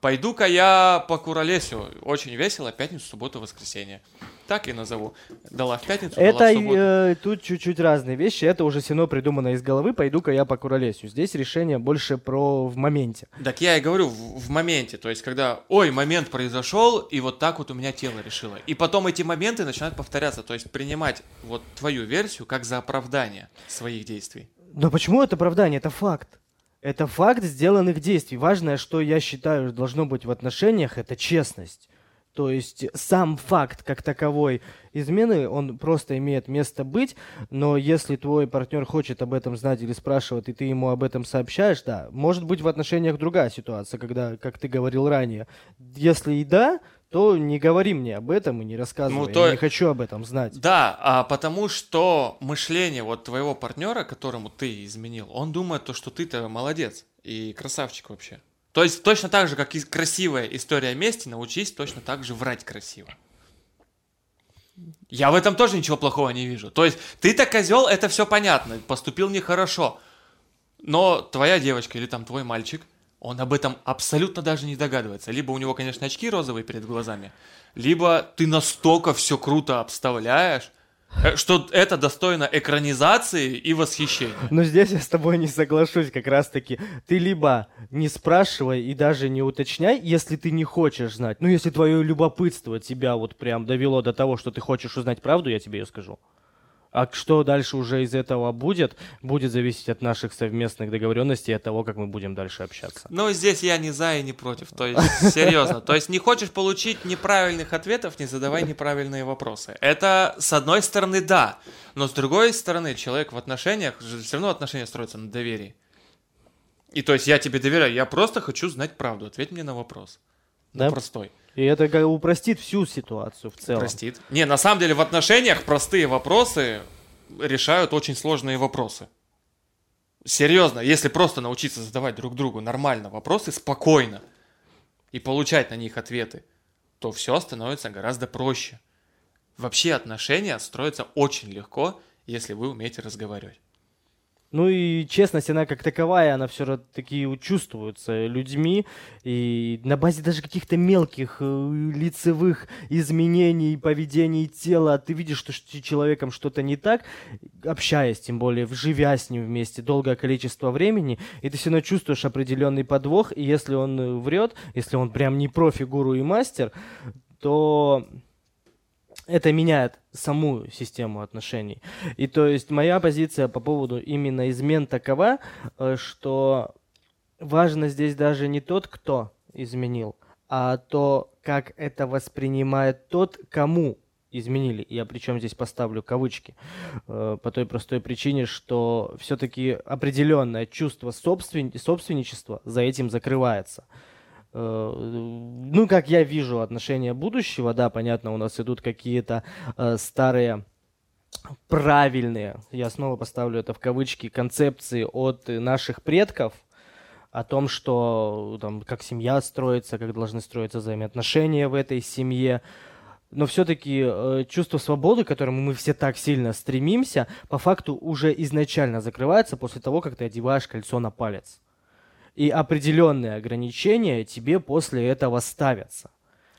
пойду-ка я по Куролесю, очень весело, пятницу, субботу, воскресенье. Так и назову. Дала в пятницу, дала Это в субботу. э, тут чуть-чуть разные вещи. Это уже сено придумано из головы. Пойду-ка я по Куролесью. Здесь решение больше про в моменте. Так я и говорю, в, в моменте, то есть когда, ой, момент произошел, и вот так вот у меня тело решило. И потом эти моменты начинают повторяться, то есть принимать вот твою версию как за оправдание своих действий. Но почему это оправдание? Это факт. Это факт сделанных действий. Важное, что я считаю должно быть в отношениях, это честность. То есть сам факт как таковой измены, он просто имеет место быть, но если твой партнер хочет об этом знать или спрашивает, и ты ему об этом сообщаешь, да, может быть в отношениях другая ситуация, когда, как ты говорил ранее, если и да, то не говори мне об этом и не рассказывай, Ну, то- я не хочу об этом знать. Да, а потому что мышление вот твоего партнера, которому ты изменил, он думает то, что ты-то молодец и красавчик вообще. То есть точно так же, как и красивая история мести, научись точно так же врать красиво. Я в этом тоже ничего плохого не вижу. То есть ты-то козел, это все понятно, поступил нехорошо. Но твоя девочка или там твой мальчик, он об этом абсолютно даже не догадывается. Либо у него, конечно, очки розовые перед глазами, либо ты настолько все круто обставляешь, э, что это достойно экранизации и восхищения. Но здесь я с тобой не соглашусь как раз-таки. Ты либо не спрашивай и даже не уточняй, если ты не хочешь знать. Ну, если твое любопытство тебя вот прям довело до того, что ты хочешь узнать правду, я тебе ее скажу. А что дальше уже из этого будет, будет зависеть от наших совместных договоренностей и от того, как мы будем дальше общаться. Но здесь я не за и не против. То есть, серьезно. То есть, не хочешь получить неправильных ответов, не задавай неправильные вопросы. Это, с одной стороны, да. Но с другой стороны, человек в отношениях, все равно отношения строятся на доверии. И то есть, я тебе доверяю, я просто хочу знать правду. Ответь мне на вопрос. Ну, Да. простой. И это как упростит всю ситуацию в целом. Простит. Не, на самом деле, в отношениях простые вопросы решают очень сложные вопросы. Серьезно, если просто научиться задавать друг другу нормально вопросы спокойно и получать на них ответы, то все становится гораздо проще. Вообще отношения строятся очень легко, если вы умеете разговаривать. Ну и честность, она как таковая, она все-таки чувствуется людьми. И на базе даже каких-то мелких э, лицевых изменений поведений тела ты видишь, что с человеком что-то не так, общаясь, тем более, живя с ним вместе долгое количество времени, и ты все равно чувствуешь определенный подвох, и если он э, врет, если он прям не профи, гуру и мастер, то это меняет саму систему отношений. И то есть моя позиция по поводу именно измен такова, э, что важно здесь даже не тот, кто изменил, а то, как это воспринимает тот, кому изменили. Я причем здесь поставлю кавычки. э, По той простой причине, что все-таки определенное чувство собствен... собственничества за этим закрывается. Э, Ну, как я вижу отношения будущего, да, понятно, у нас идут какие-то э, старые правильные, я снова поставлю это в кавычки, концепции от наших предков о том, что там, как семья строится, как должны строиться взаимоотношения в этой семье. Но все-таки э, чувство свободы, к которому мы все так сильно стремимся, по факту уже изначально закрывается после того, как ты одеваешь кольцо на палец. И определенные ограничения тебе после этого ставятся.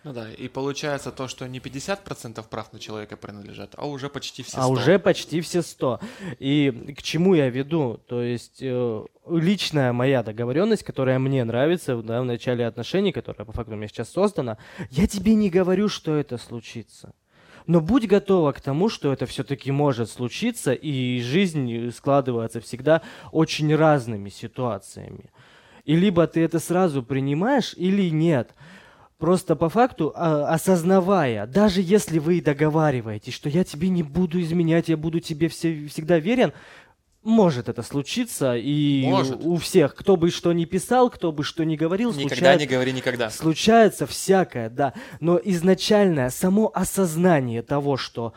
Ну да, и получается то, что не 50% прав на человека принадлежат, а уже почти все а 100. уже почти все 100. И к чему я веду? То есть э, личная моя договоренность, которая мне нравится да, в начале отношений, которая по факту у меня сейчас создана, я тебе не говорю, что это случится. Но будь готова к тому, что это все-таки может случиться, и жизнь складывается всегда очень разными ситуациями. И либо ты это сразу принимаешь, или нет. Просто по факту, а, осознавая, даже если вы договариваетесь, что я тебе не буду изменять, я буду тебе все, всегда верен, может это случиться, и Может. у всех, кто бы что ни писал, кто бы что ни говорил, Никогда случается, не говори никогда. случается всякое, да. Но изначальное само осознание того, что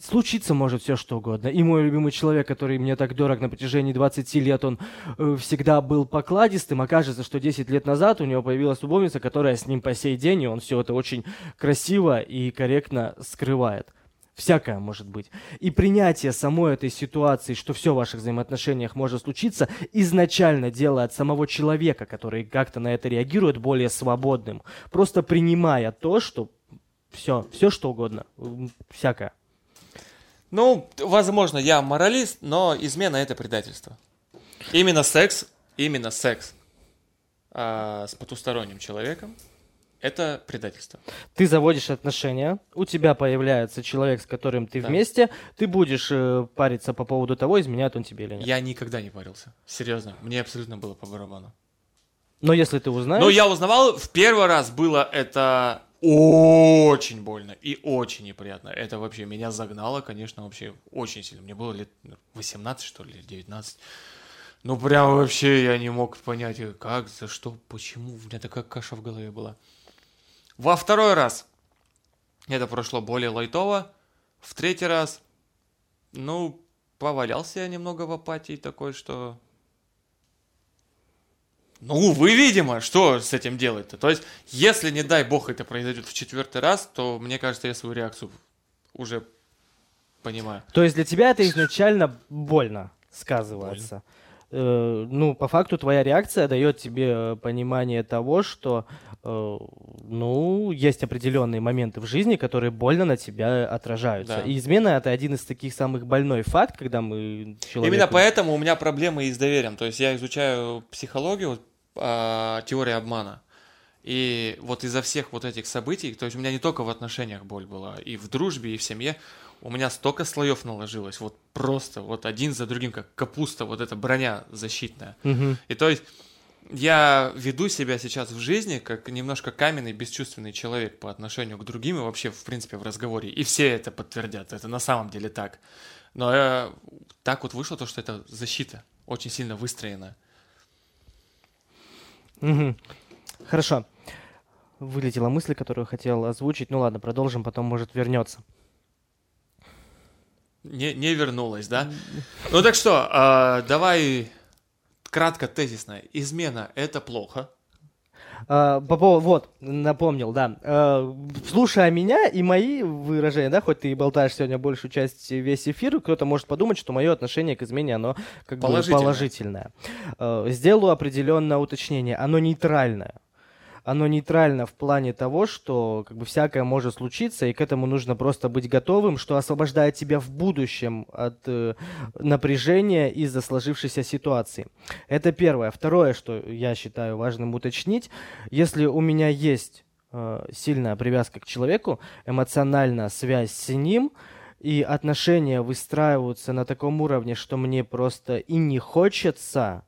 случиться может все что угодно. И мой любимый человек, который мне так дорог на протяжении 20 лет, он э, всегда был покладистым. Окажется, что 10 лет назад у него появилась любовница, которая с ним по сей день, и он все это очень красиво и корректно скрывает. Всякое может быть. И принятие самой этой ситуации, что все в ваших взаимоотношениях может случиться, изначально делает самого человека, который как-то на это реагирует, более свободным. Просто принимая то, что все, все что угодно, всякое. Ну, возможно, я моралист, но измена это предательство. Именно секс, именно секс а, с потусторонним человеком это предательство. Ты заводишь отношения, у тебя появляется человек, с которым ты да. вместе, ты будешь э, париться по поводу того, изменяет он тебе или нет. Я никогда не парился. Серьезно, мне абсолютно было по барабану. Но если ты узнаешь... Но я узнавал, в первый раз было это очень больно и очень неприятно. Это вообще меня загнало, конечно, вообще очень сильно. Мне было лет 18, что ли, 19. Ну, прям вообще я не мог понять, как, за что, почему. У меня такая каша в голове была. Во второй раз это прошло более лайтово. В третий раз, ну, повалялся я немного в апатии такой, что... Ну, вы, видимо, что с этим делать-то? То есть, если, не дай бог, это произойдет в четвертый раз, то, мне кажется, я свою реакцию уже понимаю. То есть, для тебя это изначально больно сказывается? Больно. Э, ну, по факту твоя реакция дает тебе э, понимание того, что, э, ну, есть определенные моменты в жизни, которые больно на тебя отражаются. Да. И измена это один из таких самых больной факт, когда мы человеку... Именно поэтому у меня проблемы и с доверием. То есть я изучаю психологию, э, теорию обмана. И вот из-за всех вот этих событий, то есть у меня не только в отношениях боль была, и в дружбе, и в семье, у меня столько слоев наложилось, вот просто, вот один за другим, как капуста, вот эта броня защитная. Угу. И то есть я веду себя сейчас в жизни как немножко каменный, бесчувственный человек по отношению к другим и вообще, в принципе, в разговоре. И все это подтвердят, это на самом деле так. Но я, так вот вышло то, что это защита, очень сильно выстроена. Угу. Хорошо. Вылетела мысль, которую хотел озвучить. Ну ладно, продолжим, потом, может, вернется. Не, не вернулась, да? Ну так что, э, давай кратко, тезисно. Измена — это плохо. Uh, по поводу, вот, напомнил, да. Uh, слушая меня и мои выражения, да, хоть ты и болтаешь сегодня большую часть весь эфир, кто-то может подумать, что мое отношение к измене, оно как бы положительное. Uh, сделаю определенное уточнение. Оно нейтральное оно нейтрально в плане того, что как бы всякое может случиться, и к этому нужно просто быть готовым, что освобождает тебя в будущем от э, напряжения из-за сложившейся ситуации. Это первое. Второе, что я считаю важным уточнить, если у меня есть э, сильная привязка к человеку, эмоциональная связь с ним, и отношения выстраиваются на таком уровне, что мне просто и не хочется,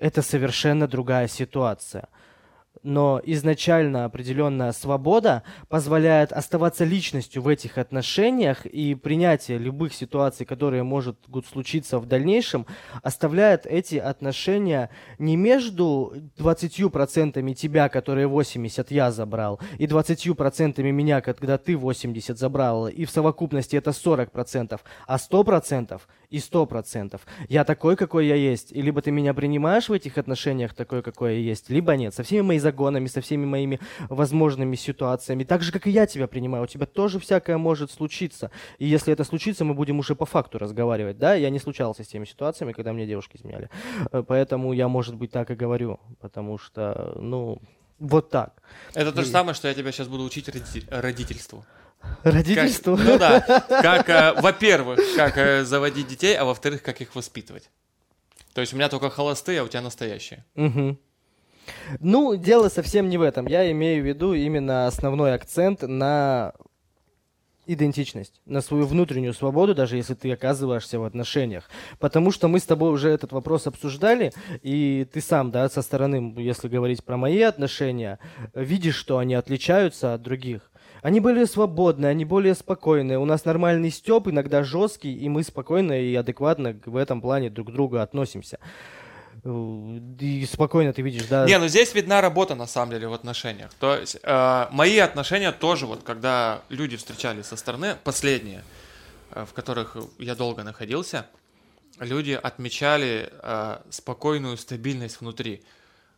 это совершенно другая ситуация но изначально определенная свобода позволяет оставаться личностью в этих отношениях, и принятие любых ситуаций, которые может случиться в дальнейшем, оставляет эти отношения не между 20% тебя, которые 80 я забрал, и 20% меня, когда ты 80 забрал, и в совокупности это 40%, а 100% и 100%. Я такой, какой я есть, и либо ты меня принимаешь в этих отношениях такой, какой я есть, либо нет. Со всеми моими загонами, со всеми моими возможными ситуациями. Так же, как и я тебя принимаю. У тебя тоже всякое может случиться. И если это случится, мы будем уже по факту разговаривать. Да, я не случался с теми ситуациями, когда мне девушки изменяли. Э, поэтому я, может быть, так и говорю. Потому что, ну, вот так. Это то же самое, что я тебя сейчас буду учить родительству. Родительству? Как, ну да. Как, э, во-первых, как э, заводить детей, а во-вторых, как их воспитывать. То есть у меня только холостые, а у тебя настоящие. Угу. Ну, дело совсем не в этом. Я имею в виду именно основной акцент на идентичность, на свою внутреннюю свободу, даже если ты оказываешься в отношениях. Потому что мы с тобой уже этот вопрос обсуждали, и ты сам, да, со стороны, если говорить про мои отношения, видишь, что они отличаются от других. Они более свободные, они более спокойные. У нас нормальный степ, иногда жесткий, и мы спокойно и адекватно в этом плане друг к другу относимся. И спокойно ты видишь, да? Не, ну здесь видна работа на самом деле в отношениях. То есть э, мои отношения тоже, вот когда люди встречались со стороны, последние, э, в которых я долго находился, люди отмечали э, спокойную стабильность внутри.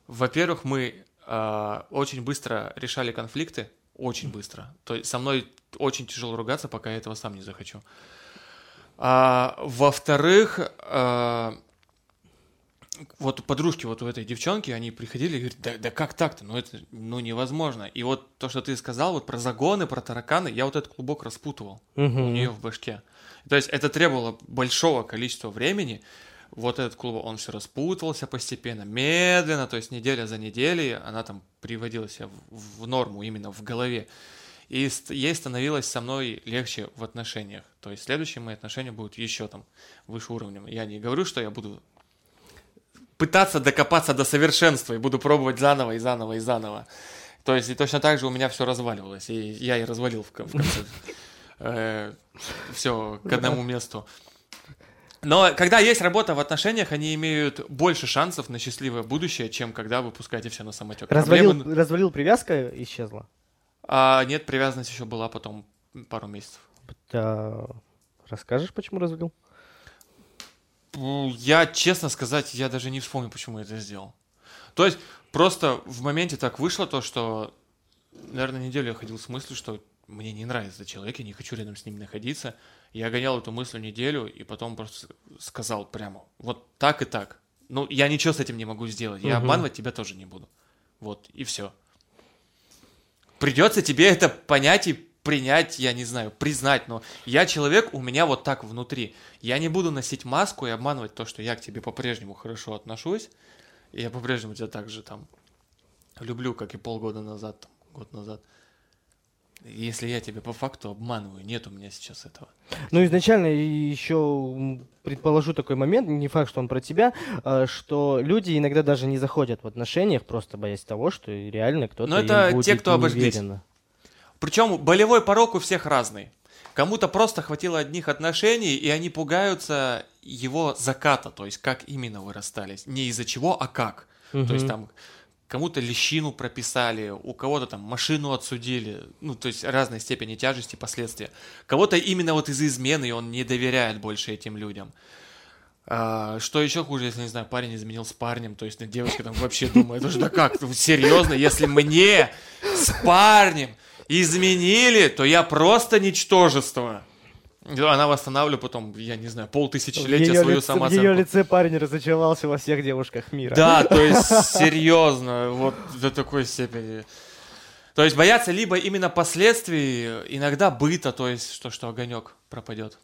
Во-первых, мы э, очень быстро решали конфликты, Очень быстро. То есть со мной очень тяжело ругаться, пока я этого сам не захочу. А, во-вторых, а, вот подружки вот у этой девчонки, они приходили и говорят, да, да как так-то, ну это ну невозможно. И вот то, что ты сказал вот про загоны, про тараканы, я вот этот клубок распутывал Угу. у нее в башке. То есть это требовало большого количества времени. Вот этот клубок, он все распутывался постепенно, медленно, то есть неделя за неделей она там приводила себя в, в норму именно в голове. И ей становилось со мной легче в отношениях. То есть следующие мои отношения будут еще там выше уровнем. Я не говорю, что я буду пытаться докопаться до совершенства и буду пробовать заново и заново и заново. То есть и точно так же у меня все разваливалось. И я и развалил в кон- в конце. Все к одному месту. Но когда есть работа в отношениях, они имеют больше шансов на счастливое будущее, чем когда вы пускаете все на самотек. Развалил, Проблемы- развалил привязка, исчезла. А, нет, привязанность еще была потом пару месяцев. Да. Расскажешь, почему развалил? Я, честно сказать, я даже не вспомню, почему я это сделал. То есть, просто в моменте так вышло то, что, наверное, неделю я ходил с мыслью, что мне не нравится человек, я не хочу рядом с ним находиться. Я гонял эту мысль неделю, и потом просто сказал прямо, вот так и так. Ну, я ничего с этим не могу сделать, я Мгм. обманывать тебя тоже не буду. Вот, и все. Придется тебе это понять и принять, я не знаю, признать, но я человек, у меня вот так внутри. Я не буду носить маску и обманывать то, что я к тебе по-прежнему хорошо отношусь, и я по-прежнему тебя так же там люблю, как и полгода назад, там, год назад. Если я тебя по факту обманываю, нет у меня сейчас этого. Ну, изначально еще предположу такой момент, не факт, что он про тебя, а, что люди иногда даже не заходят в отношениях, просто боясь того, что реально кто-то Но это те, кто обожглись. Причем болевой порог у всех разный. Кому-то просто хватило одних отношений, и они пугаются его заката, то есть как именно вы расстались. Не из-за чего, а как. То есть там кому-то лещину прописали, у кого-то там машину отсудили, ну, то есть разной степени тяжести последствия. Кого-то именно вот из-за измены, и он не доверяет больше этим людям. А, что еще хуже, если, не знаю, парень изменил с парнем, то есть девочка там вообще думает, да как, ну, серьезно, если мне с парнем изменили, то я просто ничтожество. Она восстанавливает потом, я не знаю, В полтысячелетия свою лице- в самооценку. ее лице парень разочаровался во всех девушках мира. Да, то есть серьезно, вот до такой степени. То есть бояться либо именно последствий, иногда быта, то есть что, что огонек пропадет.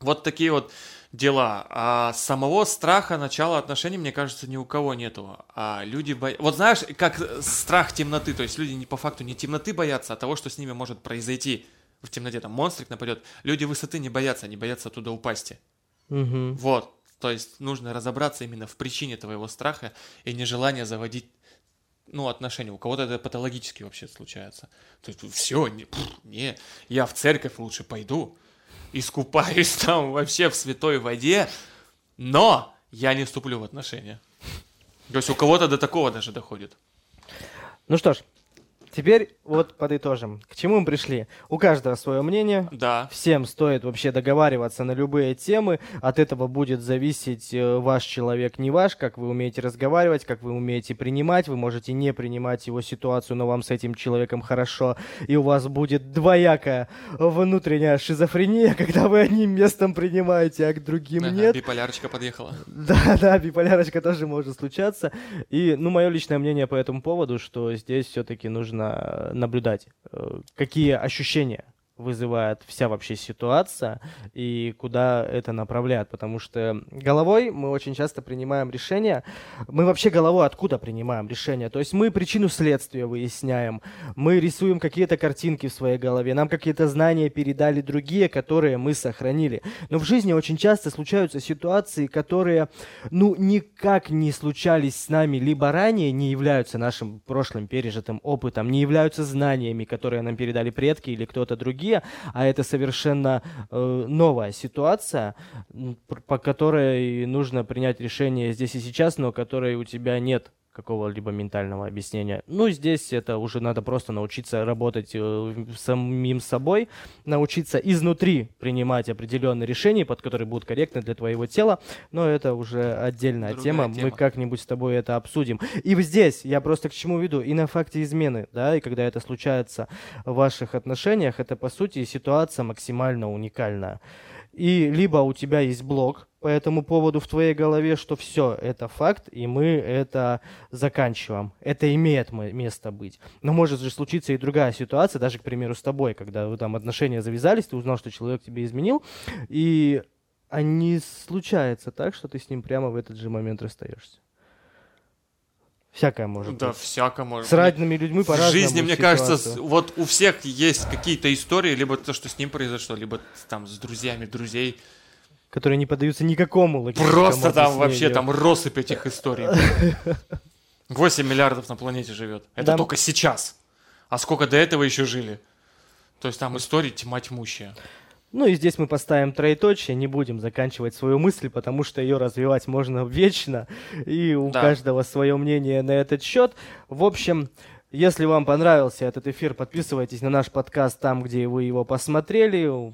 Вот такие вот дела. А самого страха начала отношений, мне кажется, ни у кого нету. А люди боятся... Вот знаешь, как страх темноты, то есть люди не по факту не темноты боятся, а того, что с ними может произойти в темноте. Там монстрик нападет. Люди высоты не боятся, они боятся оттуда упасть. Мгм. Вот, то есть нужно разобраться именно в причине твоего страха и нежелания заводить, ну, отношения. У кого-то это патологически вообще случается. То есть все, не, пф, не, я в церковь лучше пойду, искупаюсь там вообще в святой воде, но я не вступлю в отношения. То есть у кого-то до такого даже доходит. Ну что ж, теперь вот подытожим. К чему мы пришли? У каждого свое мнение. Да, Всем стоит вообще договариваться на любые темы. От этого будет зависеть э, ваш человек, не ваш, как вы умеете разговаривать, как вы умеете принимать. Вы можете не принимать его ситуацию, но вам с этим человеком хорошо. И у вас будет двоякая внутренняя шизофрения, когда вы одним местом принимаете, а к другим Ага, нет. биполярочка подъехала. Да, да, биполярочка тоже может случаться. И, ну, мое личное мнение по этому поводу, что здесь все-таки нужно э, наблюдать, э, какие ощущения вызывает вся вообще ситуация и куда это направляет, потому что головой мы очень часто принимаем решения. Мы вообще головой откуда принимаем решения? То есть мы причину следствия выясняем, мы рисуем какие-то картинки в своей голове, нам какие-то знания передали другие, которые мы сохранили. Но в жизни очень часто случаются ситуации, которые, ну, никак не случались с нами либо ранее, не являются нашим прошлым пережитым опытом, не являются знаниями, которые нам передали предки или кто-то другие, а это совершенно э, новая ситуация, по которой нужно принять решение здесь и сейчас, но которой у тебя нет какого-либо ментального объяснения. Ну, здесь это уже надо просто научиться работать э, самим собой, научиться изнутри принимать определенные решения, под которые будут корректны для твоего тела, но это уже отдельная Другая тема, тема. мы как-нибудь с тобой это обсудим. И здесь я просто к чему веду, и на факте измены, да, и когда это случается в ваших отношениях, это по сути ситуация максимально уникальная. И либо у тебя есть блок по этому поводу в твоей голове, что все, это факт, и мы это заканчиваем. Это имеет место быть. Но может же случиться и другая ситуация, даже, к примеру, с тобой, когда вы там отношения завязались, ты узнал, что человек тебе изменил, и а не случается так, что ты с ним прямо в этот же момент расстаешься. Всякое может Да, быть. всяко может С разными людьми В по-разному. жизни, мне кажется, ситуация. вот у всех есть какие-то истории, либо то, что с ним произошло, либо там с друзьями друзей. Которые не поддаются никакому логическому Просто там вообще объяснению. там россыпь этих историй. 8 миллиардов на планете живет. Это Да. только сейчас. А сколько до этого еще жили? То есть там истории тьма тьмущая. Ну и здесь мы поставим троеточие, не будем заканчивать свою мысль, потому что ее развивать можно вечно, и у Да. каждого свое мнение на этот счет. В общем, если вам понравился этот эфир, подписывайтесь на наш подкаст там, где вы его посмотрели.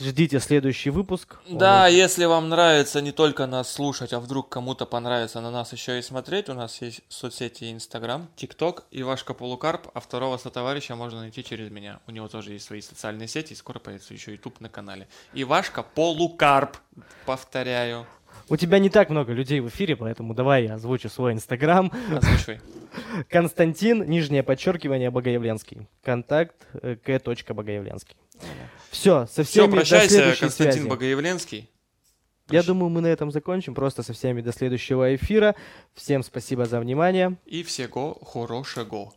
Ждите следующий выпуск. Да, если вам нравится не только нас слушать, а вдруг кому-то понравится на нас еще и смотреть, у нас есть соцсети Инстаграм, ТикТок, Ивашка Полукарп, а второго сотоварища можно найти через меня. У него тоже есть свои социальные сети, и скоро появится еще YouTube на канале. Ивашка Полукарп, повторяю. У тебя не так много людей в эфире, поэтому давай я озвучу свой инстаграм. Озвучивай. Константин, нижнее подчеркивание, Богоявленский. Контакт э, к.богоявленский. Все, со Все, всеми до прощайся, Константин связи. Богоявленский. Я Прощ- думаю, мы на этом закончим. Просто со всеми до следующего эфира. Всем спасибо за внимание. И всего хорошего.